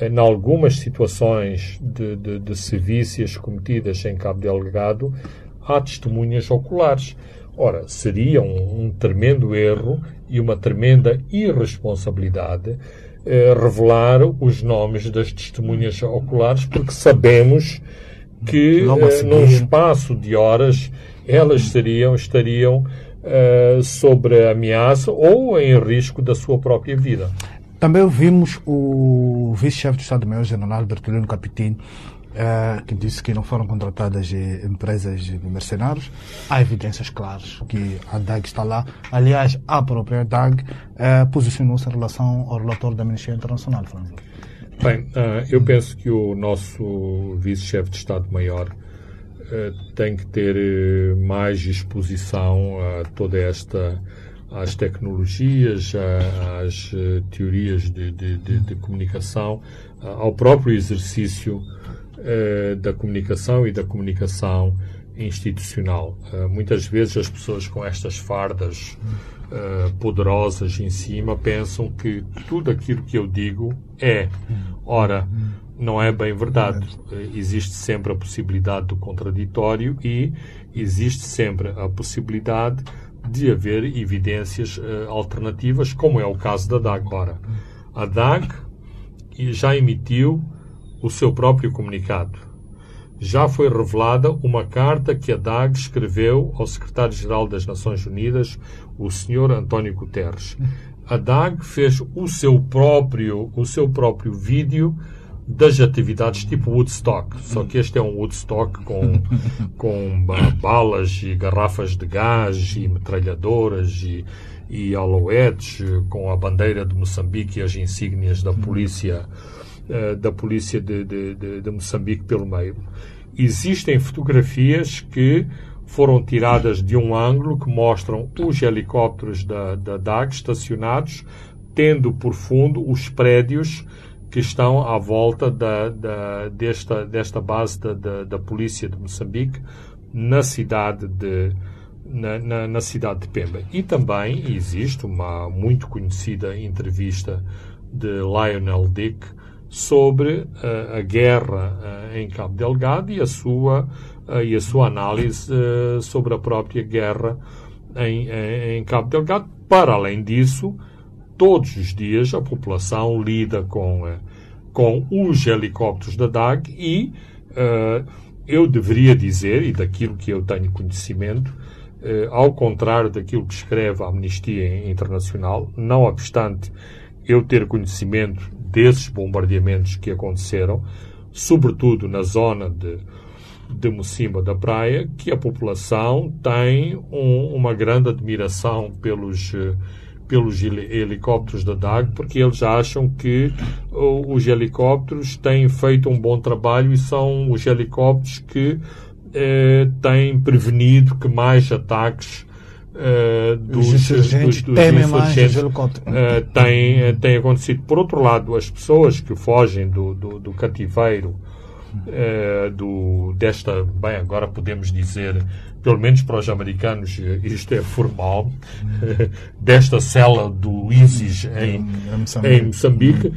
em algumas situações de, de, de sevícias cometidas em Cabo Delgado, há testemunhas oculares. Ora, seria um, um tremendo erro e uma tremenda irresponsabilidade eh, revelar os nomes das testemunhas oculares, porque sabemos que eh, num espaço de horas elas seriam, estariam eh, sobre ameaça ou em risco da sua própria vida. Também vimos o vice-chefe do Estado-Maior-General, Bertolino Capitini, eh, que disse que não foram contratadas empresas de mercenários. Há evidências claras que a DAG está lá. Aliás, a própria DAG posicionou-se em relação ao relatório da Ministria Internacional, Fernando. Bem, uh, eu penso que o nosso vice-chefe de Estado-Maior uh, tem que ter uh, mais exposição a toda esta às tecnologias, às teorias de, de, de, de comunicação, ao próprio exercício da comunicação e da comunicação institucional. muitas vezes as pessoas com estas fardas poderosas em cima pensam que tudo aquilo que eu digo é. Ora, não é bem verdade. Uh, existe sempre a possibilidade do contraditório e existe sempre a possibilidade de haver evidências uh, alternativas, como é o caso da DAG. Ora, a DAG já emitiu o seu próprio comunicado já foi revelada uma carta que a DAG escreveu ao secretário-geral das Nações Unidas, o Sr. António Guterres. A DAG fez o seu próprio, o seu próprio vídeo das atividades tipo Woodstock, só que este é um Woodstock com, com balas e garrafas de gás e metralhadoras e, e aloetes, com a bandeira de Moçambique e as insígnias da polícia uh, da polícia de, de, de, de, Moçambique pelo meio. Existem fotografias que foram tiradas de um ângulo que mostram os helicópteros da, da DAG estacionados, tendo por fundo os prédios que estão à volta da, da, desta, desta base da, da, da, polícia de Moçambique na cidade de na, na, na, cidade de Pemba. E também existe uma muito conhecida entrevista de Lionel Dick sobre a, a guerra em Cabo Delgado e a sua, e a sua análise sobre a própria guerra em, em, Cabo Delgado. Para além disso, todos os dias a população lida com, com os helicópteros da DAG e uh, eu deveria dizer, e daquilo que eu tenho conhecimento, uh, ao contrário daquilo que escreve a Amnistia Internacional, não obstante eu ter conhecimento desses bombardeamentos que aconteceram, sobretudo na zona de, de Mocimba da Praia, que a população tem um, uma grande admiração pelos, pelos helicópteros da DAG, porque eles acham que os helicópteros têm feito um bom trabalho e são os helicópteros que eh, têm prevenido que mais ataques uh, dos, os insurgentes dos, dos temem insurgentes, tem, eh, tem acontecido. Por outro lado, as pessoas que fogem do, do, do cativeiro uh, do, desta, bem, agora podemos dizer, pelo menos para os americanos, isto é formal, desta cela do ISIS em, em Moçambique,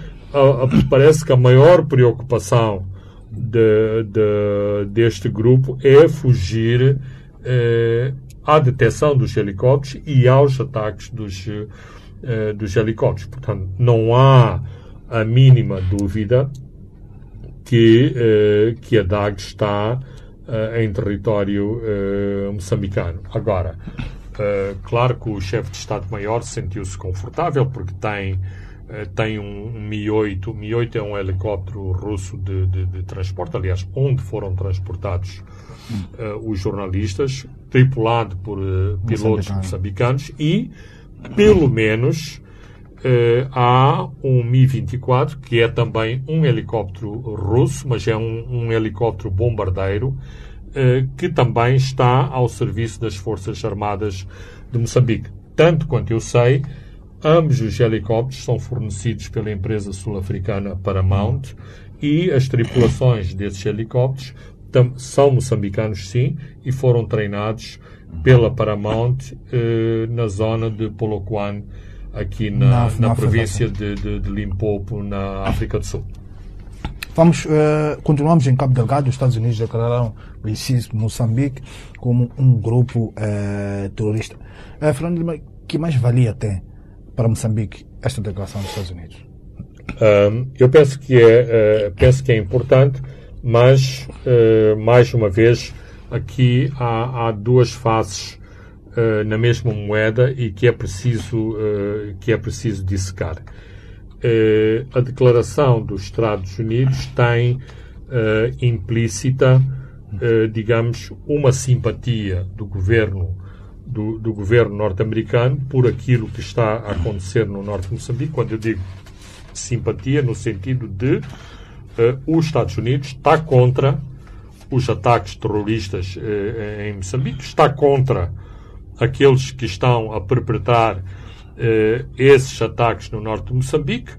parece que a maior preocupação de, de, deste grupo é fugir à detecção dos helicópteros e aos ataques dos, uh, dos helicópteros. Portanto, não há a mínima dúvida que, uh, que a DAG está uh, em território moçambicano. Agora, claro que o chefe de Estado-Maior sentiu-se confortável porque tem tem um, Mi-8. O Mi-8 é um helicóptero russo de, de, de, transporte, aliás, onde foram transportados uh, os jornalistas, tripulado por uh, pilotos moçambicanos e, pelo menos, uh, há um Mi-24, que é também um helicóptero russo, mas é um, um helicóptero bombardeiro, que também está ao serviço das Forças Armadas de Moçambique. Tanto quanto eu sei, ambos os helicópteros são fornecidos pela empresa sul-africana Paramount e as tripulações desses helicópteros são moçambicanos, sim, e foram treinados pela Paramount eh, na zona de Polokwane, aqui na, na, na província de, de, de, Limpopo, na África do Sul. Vamos, uh, continuamos em Cabo Delgado. Os Estados Unidos declararam o ISIS Moçambique como um grupo uh, terrorista. Uh, Fernando, que mais valia tem para Moçambique esta declaração dos Estados Unidos? Um, eu penso que é, uh, penso que é importante mas, uh, mais uma vez, aqui há, há duas faces uh, na mesma moeda e que é preciso, uh, que é preciso dissecar. eh, a declaração dos Estados Unidos tem eh, implícita, eh, digamos, uma simpatia do governo do, do governo norte-americano por aquilo que está a acontecer no norte de Moçambique. Quando eu digo simpatia, no sentido de os Estados Unidos está contra os ataques terroristas em Moçambique, está contra aqueles que estão a perpetrar eh, esses ataques no norte de Moçambique,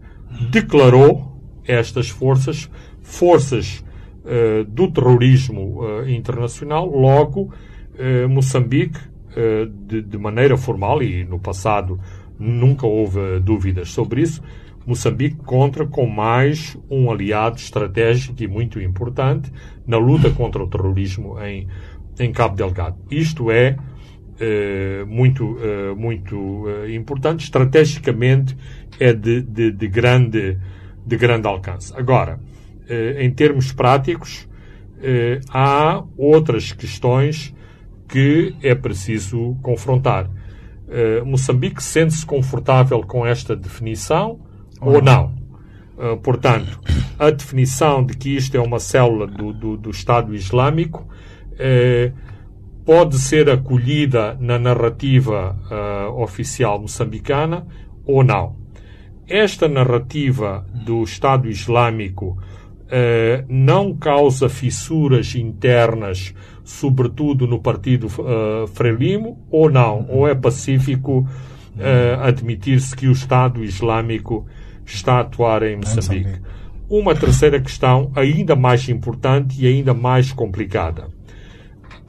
declarou estas forças forças eh, do terrorismo eh, internacional, logo eh, Moçambique, eh, de, de, maneira formal, e no passado nunca houve dúvidas sobre isso, Moçambique conta com mais um aliado estratégico e muito importante na luta contra o terrorismo em, em Cabo Delgado. Isto é eh, muito, uh, muito uh, importante, estrategicamente é de, de, de, grande, de grande alcance. Agora, em termos práticos, há outras questões que é preciso confrontar. Moçambique sente-se confortável com esta definição ou, ou não? portanto, a definição de que isto é uma célula do, do, do Estado Islâmico pode ser acolhida na narrativa uh, oficial moçambicana ou não. Esta narrativa do Estado Islâmico uh, não causa fissuras internas, sobretudo no partido uh, Frelimo, ou não? Ou é pacífico admitir-se que o Estado Islâmico está a atuar em Moçambique? Uma terceira questão, ainda mais importante e ainda mais complicada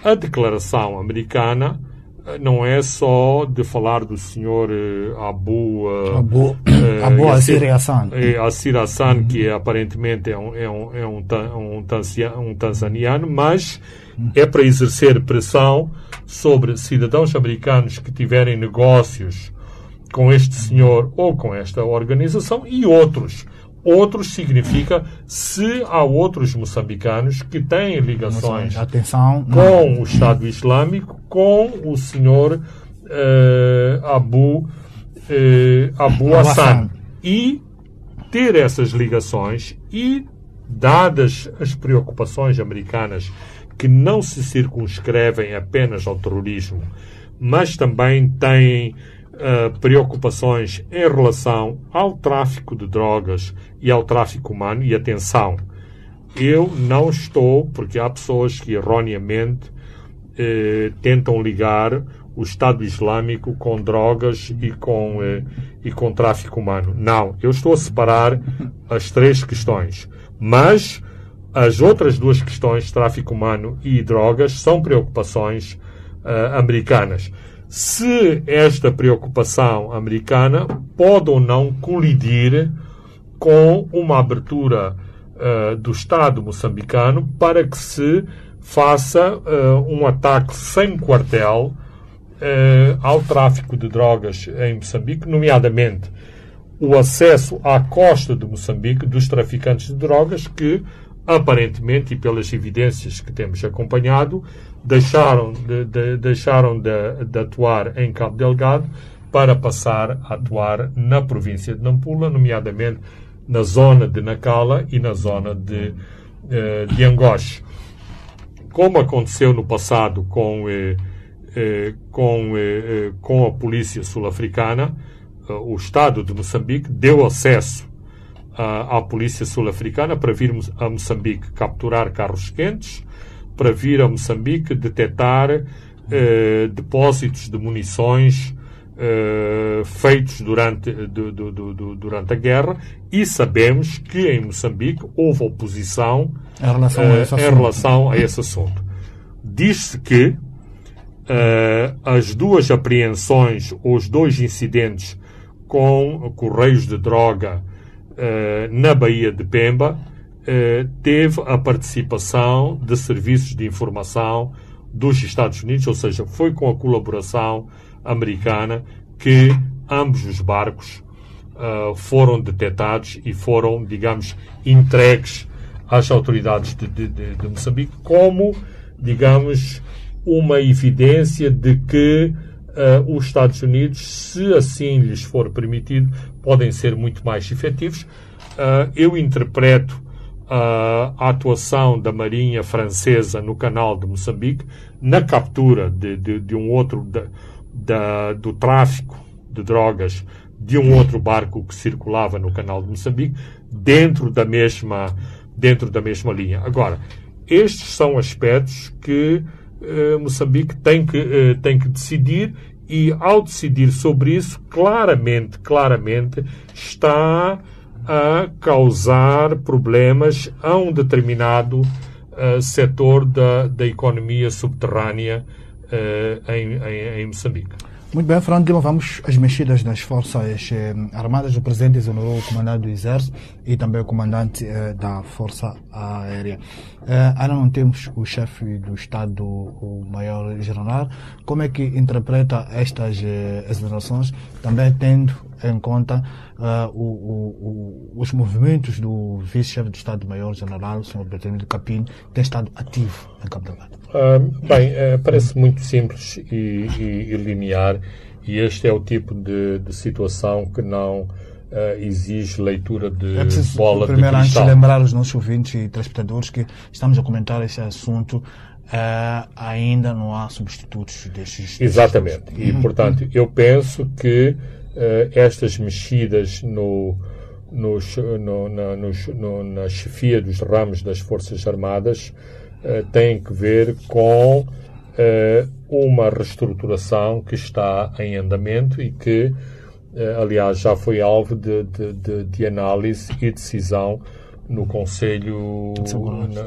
a declaração americana eh, não é só de falar do senhor eh, Abu, uh, Abu, Abu Assir Hassan, Assir Hassan que aparentemente é um, é um, é um, um, um tanzaniano, mas é para exercer pressão sobre cidadãos americanos que tiverem negócios com este senhor ou com esta organização e outros Outros significa se há outros moçambicanos que têm ligações Atenção. com o Estado Islâmico, com o senhor uh, Abu, uh, Abu Hassan. E ter essas ligações e, dadas as preocupações americanas que não se circunscrevem apenas ao terrorismo, mas também têm uh, preocupações em relação ao tráfico de drogas e ao tráfico humano. E atenção, eu não estou, porque há pessoas que erroneamente uh, tentam ligar o Estado Islâmico com drogas e com, uh, e com tráfico humano. Não, eu estou a separar as três questões. Mas as outras duas questões, tráfico humano e drogas, são preocupações americanas se esta preocupação americana pode ou não colidir com uma abertura uh, do Estado moçambicano para que se faça uh, um ataque sem quartel uh, ao tráfico de drogas em Moçambique, nomeadamente o acesso à costa de Moçambique dos traficantes de drogas que, aparentemente, e pelas evidências que temos acompanhado, deixaram de, de deixaram de, de, atuar em Cabo Delgado para passar a atuar na província de Nampula, nomeadamente na zona de Nacala e na zona de, eh, de Angoche. Como aconteceu no passado com, eh, eh, com, com a polícia sul-africana, o Estado de Moçambique deu acesso à, à polícia sul-africana para vir a Moçambique capturar carros quentes, para vir a Moçambique detectar eh, depósitos de munições eh, feitos durante, do, do, do, durante a guerra e sabemos que em Moçambique houve oposição em relação, a, esse eh, em relação a esse assunto. Diz-se que eh, as duas apreensões ou os dois incidentes com correios de droga eh, na Baía de Pemba eh, teve a participação de serviços de informação dos Estados Unidos, ou seja, foi com a colaboração americana que ambos os barcos uh, foram detectados e foram, digamos, entregues às autoridades de, de, de, de Moçambique como, digamos, uma evidência de que uh, os Estados Unidos, se assim lhes for permitido, podem ser muito mais efetivos. Uh, eu interpreto uh, a atuação da Marinha Francesa no canal de Moçambique na captura de, de, de um outro do tráfico de drogas de um outro barco que circulava no canal de Moçambique dentro da mesma dentro da mesma linha. Agora, estes são aspectos que eh, Moçambique tem que, eh, tem que decidir e, ao decidir sobre isso, claramente, claramente está a causar problemas a um determinado uh, setor da, da economia subterrânea uh, em, em, em Moçambique. Muito bem, Fernando Lima, vamos às mexidas das Forças eh, Armadas. O Presidente exonerou o comandante do Exército e também o comandante eh, da Força Aérea. Eh, ainda não temos o chefe do Estado, o Maior-General. Como é que interpreta estas eh, exonerações, também tendo em conta uh, o, o, os movimentos do vice-chefe do Estado-Maior-General, o Sr. Bertolino Capim, tem estado ativo em Cabo Delgado? Uh, bem, uh, parece muito simples e, e, e, linear, e este é o tipo de, de situação que não Uh, exige leitura de é preciso, bola primeiro, de cristal. antes de lembrar os nossos ouvintes e telespectadores que estamos a comentar esse assunto, uh, ainda não há substitutos destes. Exatamente. E, portanto, eu penso que estas mexidas no, nos, no, na, nos, no, na chefia dos ramos das Forças Armadas uh, têm que ver com uh, uma reestruturação que está em andamento e que, aliás, já foi alvo de, de, de, de análise e decisão no Conselho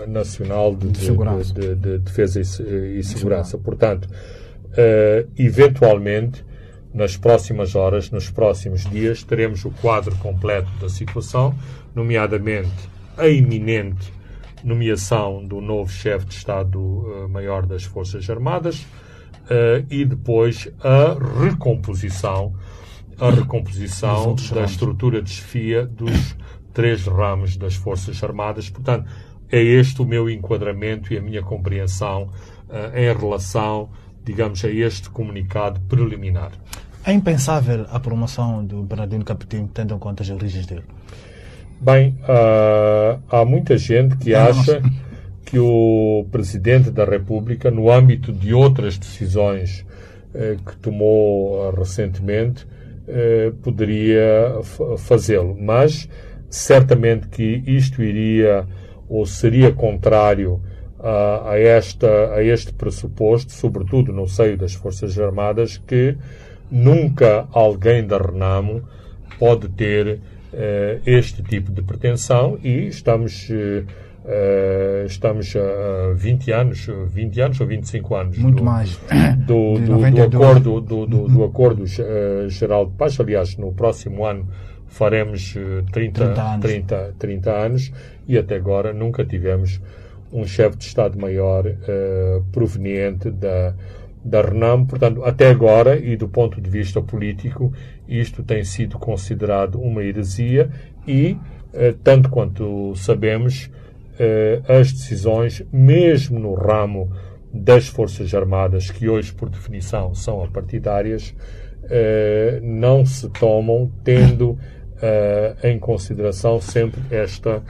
Nacional de, Defesa e, e Segurança. Portanto, uh, eventualmente, nas próximas horas, nos próximos dias, teremos o quadro completo da situação, nomeadamente a iminente nomeação do novo chefe de Estado-Maior das Forças Armadas uh, e depois a recomposição, a recomposição da estrutura de chefia dos três ramos das Forças Armadas. Portanto, é este o meu enquadramento e a minha compreensão uh, em relação, digamos, a este comunicado preliminar. É impensável a promoção do Bernardino Capetinho, tendo em conta as origens dele? Bem, uh, há muita gente que acha que o Presidente da República, no âmbito de outras decisões uh, que tomou uh, recentemente, eh, poderia fazê-lo. Mas, certamente que isto iria ou seria contrário a, a, esta, a este pressuposto, sobretudo no seio das Forças Armadas, que nunca alguém da Renamo pode ter uh, este tipo de pretensão. E estamos uh, estamos a 20 anos, 20 anos ou 25 anos muito do, mais. do, do, do acordo do, do, do acordo uh, geral de paz. Aliás, no próximo ano faremos 30, 30, anos. 30, 30 anos. E até agora nunca tivemos um chefe de Estado-Maior uh, proveniente da da RENAM. Portanto, até agora, e do ponto de vista político, isto tem sido considerado uma heresia e, eh, tanto quanto sabemos, eh, as decisões, mesmo no ramo das Forças Armadas, que hoje, por definição, são apartidárias, eh, não se tomam tendo em consideração sempre esta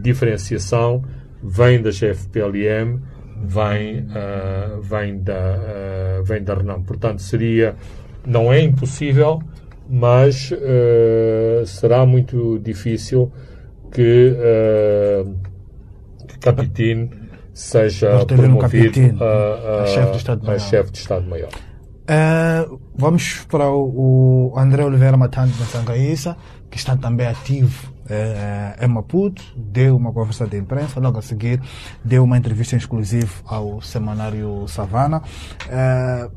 diferenciação, vem das FPLM, vem, uh, vem, da, uh, vem da Renault. Portanto, seria, não é impossível, mas uh, será muito difícil que, que Capitine seja promovido um a, a, a, chefe de Estado-Maior. Chef de Estado -Maior. vamos para o, o André Oliveira Matando Sangaíça, que está também ativo é, é, Maputo, deu uma conversa de imprensa, logo a seguir deu uma entrevista exclusiva ao semanário Savana. É,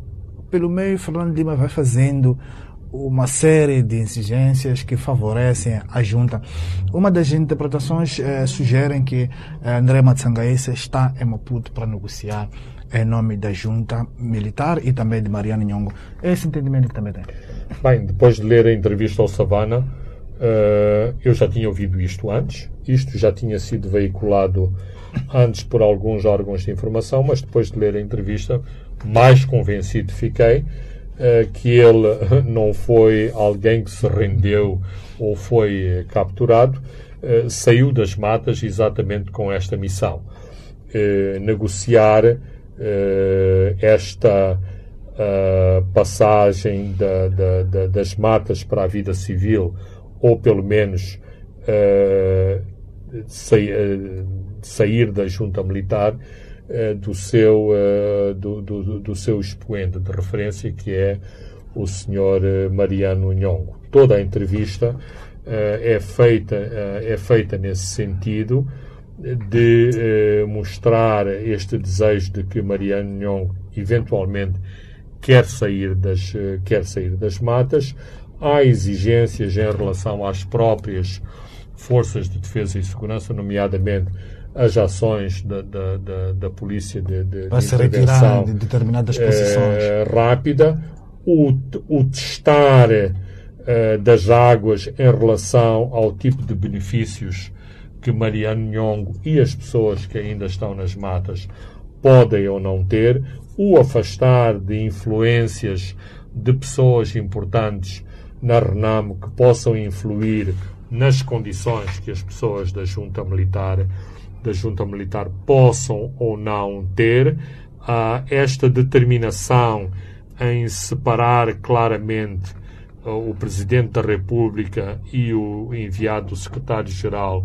pelo meio, Fernando Lima vai fazendo uma série de exigências que favorecem a junta. Uma das interpretações é, sugerem que é, André Matsangaíça está em Maputo para negociar em nome da junta militar e também de Mariana Nhongo. É esse entendimento que também tem. Bem, depois de ler a entrevista ao Savana, Uh, eu já tinha ouvido isto antes, isto já tinha sido veiculado antes por alguns órgãos de informação, mas depois de ler a entrevista, mais convencido fiquei uh, que ele não foi alguém que se rendeu ou foi capturado, uh, saiu das matas exatamente com esta missão. negociar esta passagem da, da, da, das matas para a vida civil, ou pelo menos sair, sair da junta militar eh, do seu, do, do, do, seu expoente de referência, que é o. Eh, Mariano Nhongo. Toda a entrevista é, feita, é feita nesse sentido de mostrar este desejo de que Mariano Nhongo eventualmente quer sair das, quer sair das matas. Há exigências em relação às próprias forças de defesa e segurança, nomeadamente as ações da, da, da, da polícia de, de, Para de se retirar de determinadas posições. Eh, rápida, o, o testar eh, das águas em relação ao tipo de benefícios que Mariano Nhongo e as pessoas que ainda estão nas matas podem ou não ter, o afastar de influências de pessoas importantes na Renamo que possam influir nas condições que as pessoas da junta militar da junta militar possam ou não ter uh, esta determinação em separar claramente uh, o Presidente da República e o enviado do Secretário-Geral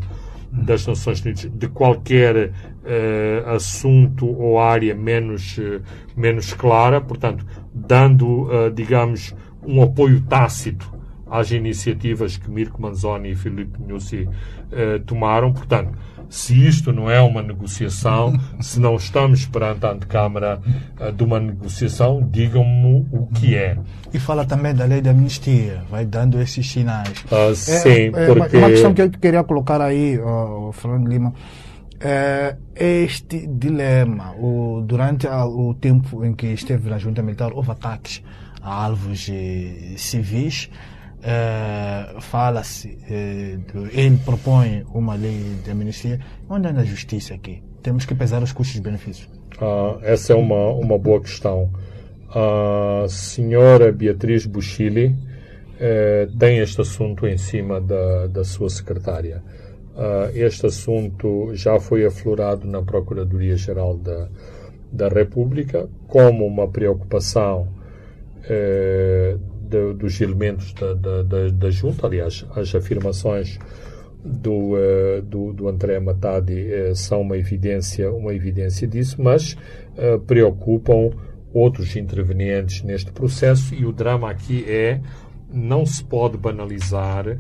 das Nações Unidas de qualquer uh, assunto ou área menos, uh, menos clara, portanto, dando, digamos, um apoio tácito às iniciativas que Mirko Manzoni e Filipe Nussi tomaram. Portanto, se isto não é uma negociação, se não estamos perante a antecâmara uh, de uma negociação, digam-me o que é. E fala também da lei da amnistia, vai dando esses sinais. Uh, sim, é, porque... Uma questão que eu queria colocar aí, uh, Fernando Lima, é este dilema, o, durante o tempo em que esteve na junta militar, houve ataques a alvos eh, civis, é, fala-se, é, ele propõe uma lei de amnistia. Onde anda a justiça aqui? Temos que pesar os custos e benefícios. Ah, essa é uma, uma boa questão. A senhora Beatriz Buchili é, tem este assunto em cima da, da sua secretária. Ah, este assunto já foi aflorado na Procuradoria-Geral da, da República como uma preocupação de, dos elementos da, da, da, da, junta, aliás, as afirmações do, uh, do, do, André Matadi uh, são uma evidência, uma evidência disso, mas preocupam outros intervenientes neste processo e o drama aqui é não se pode banalizar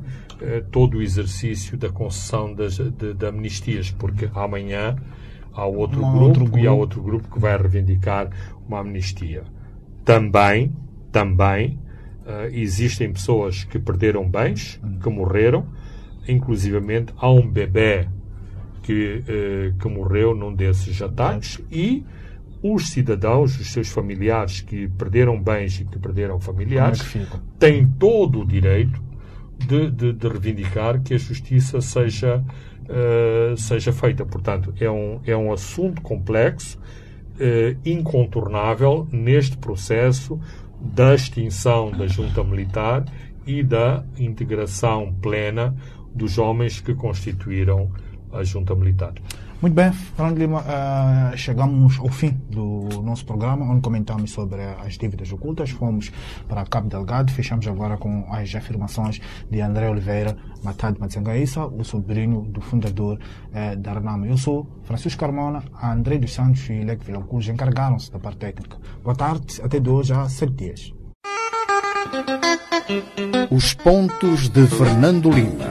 todo o exercício da concessão das, de, de amnistias, porque amanhã há outro, grupo, outro grupo e há outro grupo que vai reivindicar uma amnistia. Também, também Uh, existem pessoas que perderam bens, que morreram, inclusivamente há um bebê que, uh, que morreu num desses ataques e os cidadãos, os seus familiares que perderam bens e que perderam familiares, é que têm todo o direito de, de, de, reivindicar que a justiça seja, uh, seja feita. Portanto, é um, é um assunto complexo, uh, incontornável neste processo da extinção da junta militar e da integração plena dos homens que constituíram a junta militar. Muito bem, Fernando Lima, uh, chegamos ao fim do nosso programa, onde comentamos sobre as dívidas ocultas. Fomos para Cabo Delgado, fechamos agora com as afirmações de André Oliveira Matad Matsangaíssa, o sobrinho do fundador uh, da Renamo. Eu sou Francisco Carmona, André dos Santos e Leque Vilancurus encarregaram-se da parte técnica. Boa tarde, até de hoje há sete dias. Os pontos de Fernando Lima.